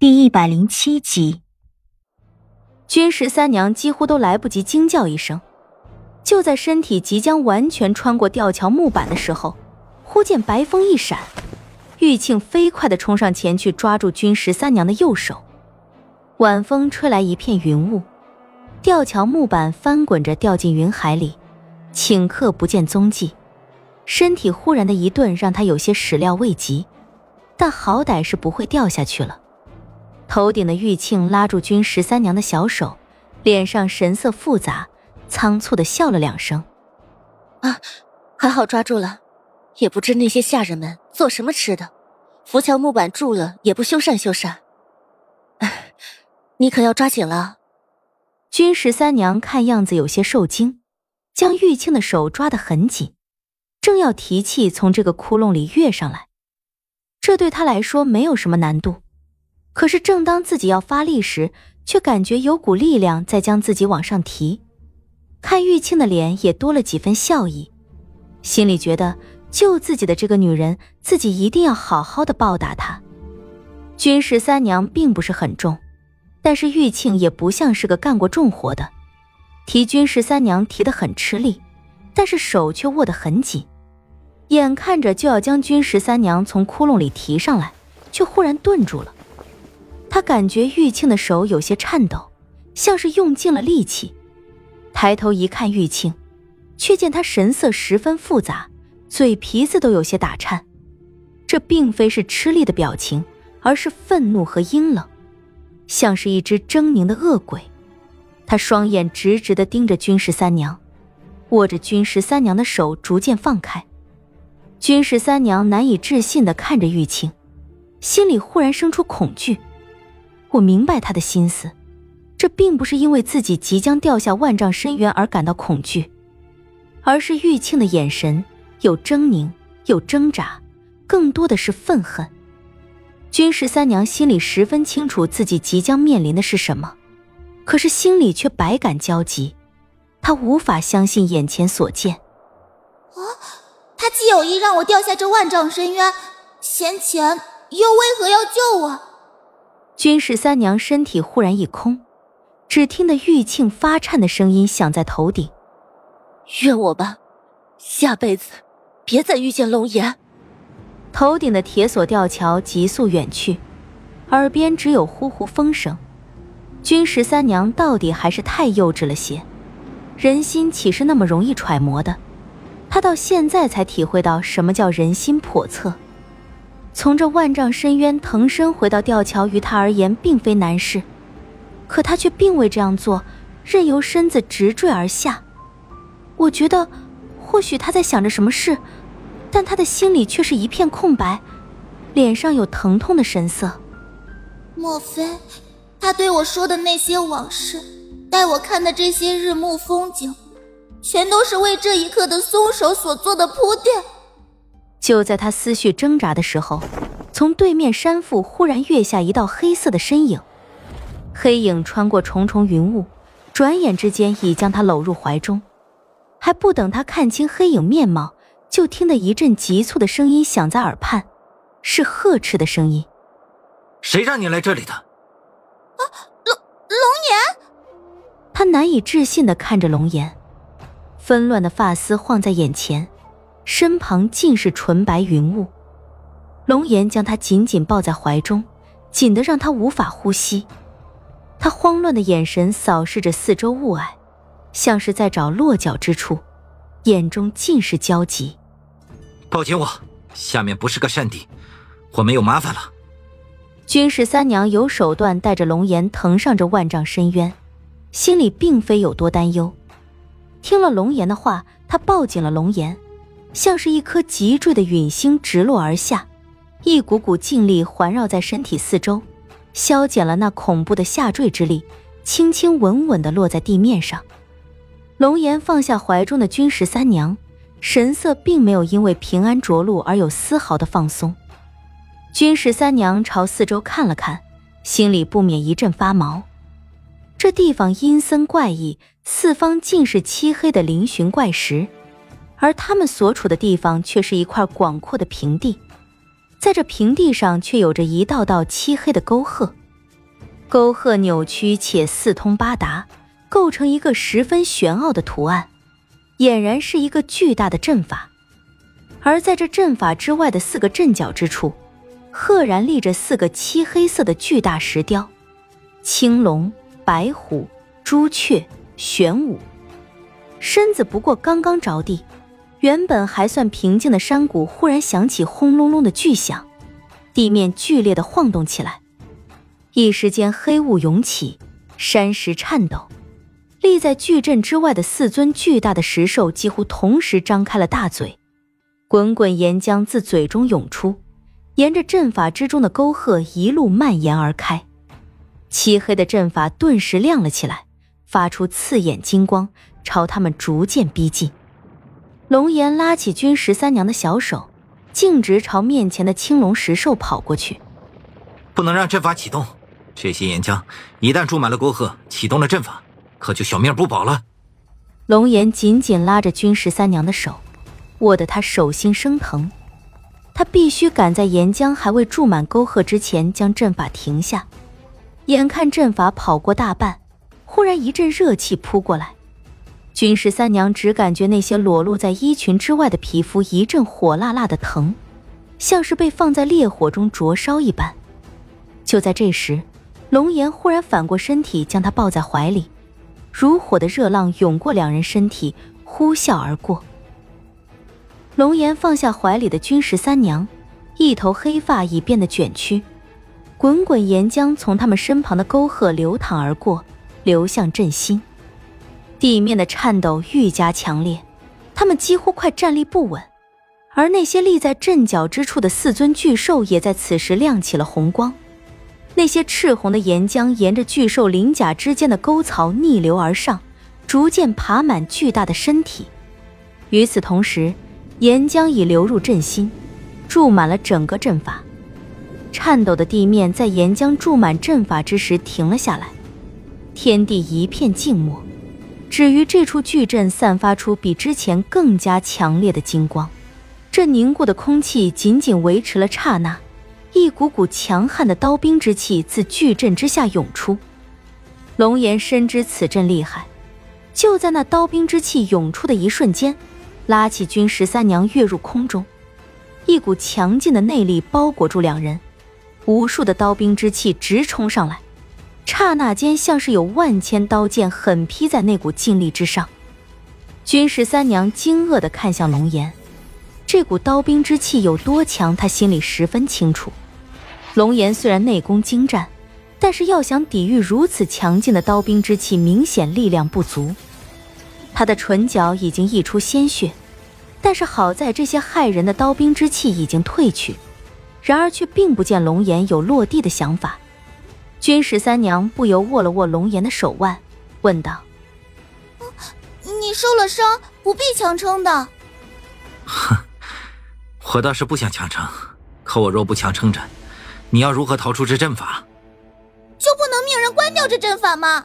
第一百零七集，君十三娘几乎都来不及惊叫一声，就在身体即将完全穿过吊桥木板的时候，忽见白风一闪，玉庆飞快的冲上前去抓住君十三娘的右手，晚风吹来一片云雾，吊桥木板翻滚着掉进云海里，顷刻不见踪迹，身体忽然的一顿让他有些始料未及，但好歹是不会掉下去了。头顶的玉庆拉住君十三娘的小手，脸上神色复杂，仓促的笑了两声：“啊，还好抓住了，也不知那些下人们做什么吃的，浮桥木板住了也不修缮修缮。你可要抓紧了。”君十三娘看样子有些受惊，将玉庆的手抓得很紧，正要提气从这个窟窿里跃上来，这对她来说没有什么难度。可是，正当自己要发力时，却感觉有股力量在将自己往上提。看玉庆的脸也多了几分笑意，心里觉得救自己的这个女人，自己一定要好好的报答她。君十三娘并不是很重，但是玉庆也不像是个干过重活的，提君十三娘提得很吃力，但是手却握得很紧，眼看着就要将君十三娘从窟窿里提上来，却忽然顿住了。他感觉玉庆的手有些颤抖，像是用尽了力气。抬头一看，玉庆，却见他神色十分复杂，嘴皮子都有些打颤。这并非是吃力的表情，而是愤怒和阴冷，像是一只狰狞的恶鬼。他双眼直直地盯着君十三娘，握着君十三娘的手逐渐放开。君十三娘难以置信地看着玉庆，心里忽然生出恐惧。我明白他的心思，这并不是因为自己即将掉下万丈深渊而感到恐惧，而是玉庆的眼神有狰狞，有挣扎，更多的是愤恨。君十三娘心里十分清楚自己即将面临的是什么，可是心里却百感交集，她无法相信眼前所见。啊，他既有意让我掉下这万丈深渊，先前又为何要救我？君十三娘身体忽然一空，只听得玉庆发颤的声音响在头顶：“怨我吧，下辈子别再遇见龙颜。”头顶的铁索吊桥急速远去，耳边只有呼呼风声。军十三娘到底还是太幼稚了些，人心岂是那么容易揣摩的？她到现在才体会到什么叫人心叵测。从这万丈深渊腾身回到吊桥，于他而言并非难事，可他却并未这样做，任由身子直坠而下。我觉得，或许他在想着什么事，但他的心里却是一片空白，脸上有疼痛的神色。莫非，他对我说的那些往事，带我看的这些日暮风景，全都是为这一刻的松手所做的铺垫？就在他思绪挣扎的时候，从对面山腹忽然跃下一道黑色的身影，黑影穿过重重云雾，转眼之间已将他搂入怀中。还不等他看清黑影面貌，就听得一阵急促的声音响在耳畔，是呵斥的声音：“谁让你来这里的？”啊，龙龙岩！他难以置信的看着龙岩，纷乱的发丝晃在眼前。身旁尽是纯白云雾，龙颜将他紧紧抱在怀中，紧得让他无法呼吸。他慌乱的眼神扫视着四周雾霭，像是在找落脚之处，眼中尽是焦急。抱紧我，下面不是个善地，我们有麻烦了。军十三娘有手段带着龙颜腾上这万丈深渊，心里并非有多担忧。听了龙颜的话，她抱紧了龙颜。像是一颗急坠的陨星直落而下，一股股劲力环绕在身体四周，消减了那恐怖的下坠之力，轻轻稳稳地落在地面上。龙岩放下怀中的君十三娘，神色并没有因为平安着陆而有丝毫的放松。君十三娘朝四周看了看，心里不免一阵发毛。这地方阴森怪异，四方尽是漆黑的嶙峋怪石。而他们所处的地方却是一块广阔的平地，在这平地上却有着一道道漆黑的沟壑，沟壑扭曲且四通八达，构成一个十分玄奥的图案，俨然是一个巨大的阵法。而在这阵法之外的四个阵角之处，赫然立着四个漆黑色的巨大石雕：青龙、白虎、朱雀、玄武。身子不过刚刚着地，原本还算平静的山谷忽然响起轰隆隆的巨响，地面剧烈的晃动起来。一时间，黑雾涌起，山石颤抖。立在巨阵之外的四尊巨大的石兽几乎同时张开了大嘴，滚滚岩浆自嘴中涌出，沿着阵法之中的沟壑一路蔓延而开。漆黑的阵法顿时亮了起来，发出刺眼金光，朝他们逐渐逼近。龙岩拉起君十三娘的小手，径直朝面前的青龙石兽跑过去。不能让阵法启动。这些岩浆一旦注满了沟壑，启动了阵法，可就小命不保了。龙岩紧紧拉着君十三娘的手，握得他手心生疼。他必须赶在岩浆还未注满沟壑之前将阵法停下。眼看阵法跑过大半，忽然一阵热气扑过来，军十三娘只感觉那些裸露在衣裙之外的皮肤一阵火辣辣的疼，像是被放在烈火中灼烧一般。就在这时，龙岩忽然反过身体，将她抱在怀里，如火的热浪涌过两人身体，呼啸而过。龙岩放下怀里的军十三娘，一头黑发已变得卷曲，滚滚岩浆从他们身旁的沟壑流淌而过，流向阵心。地面的颤抖愈加强烈，他们几乎快站立不稳。而那些立在阵脚之处的四尊巨兽，也在此时亮起了红光。那些赤红的岩浆沿着巨兽鳞甲之间的沟槽逆流而上，逐渐爬满巨大的身体。与此同时，岩浆已流入阵心，注满了整个阵法。颤抖的地面在岩浆注满阵法之时停了下来，天地一片静默，只余这处巨阵散发出比之前更加强烈的金光。这凝固的空气仅仅维持了刹那。一股股强悍的刀兵之气自巨阵之下涌出，龙岩深知此阵厉害，就在那刀兵之气涌出的一瞬间，拉起军十三娘跃入空中，一股强劲的内力包裹住两人，无数的刀兵之气直冲上来，刹那间像是有万千刀剑狠劈在那股劲力之上。君十三娘惊愕地看向龙岩。这股刀兵之气有多强，她心里十分清楚。龙岩虽然内功精湛，但是要想抵御如此强劲的刀兵之气，明显力量不足。他的唇角已经溢出鲜血，但是好在这些害人的刀兵之气已经退去，然而却并不见龙岩有落地的想法。君十三娘不由握了握龙颜的手腕，问道：“你受了伤，不必强撑的。”哼。我倒是不想强撑，可我若不强撑着，你要如何逃出这阵法？就不能命人关掉这阵法吗？